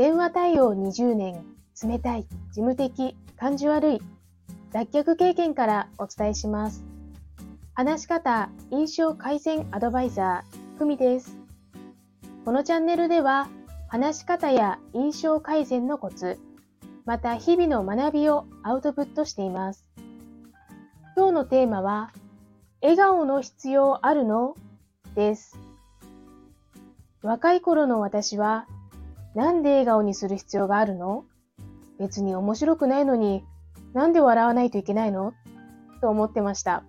電話対応20年、冷たい、事務的、感じ悪い、脱却経験からお伝えします。話し方、印象改善アドバイザー、ふみです。このチャンネルでは、話し方や印象改善のコツ、また日々の学びをアウトプットしています。今日のテーマは、笑顔の必要あるの？です。若い頃の私は、なんで笑顔にする必要があるの？別に面白くないのに、なんで笑わないといけないの？と思ってました。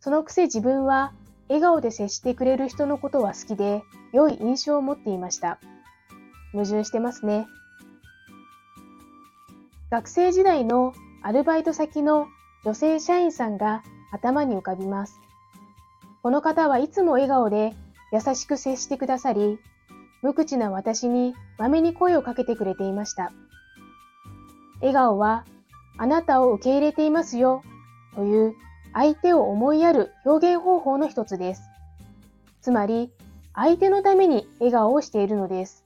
そのくせ自分は笑顔で接してくれる人のことは好きで、良い印象を持っていました。矛盾してますね。学生時代のアルバイト先の女性社員さんが頭に浮かびます。この方はいつも笑顔で優しく接してくださり、無口な私にまめに声をかけてくれていました。笑顔はあなたを受け入れていますよという相手を思いやる表現方法の一つです。つまり、相手のために笑顔をしているのです。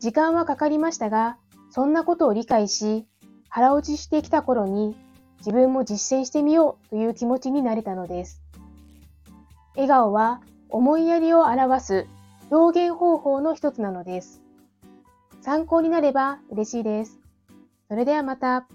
時間はかかりましたが、そんなことを理解し、腹落ちしてきた頃に自分も実践してみようという気持ちになれたのです。笑顔は思いやりを表す表現方法の一つなのです。参考になれば嬉しいです。それではまた。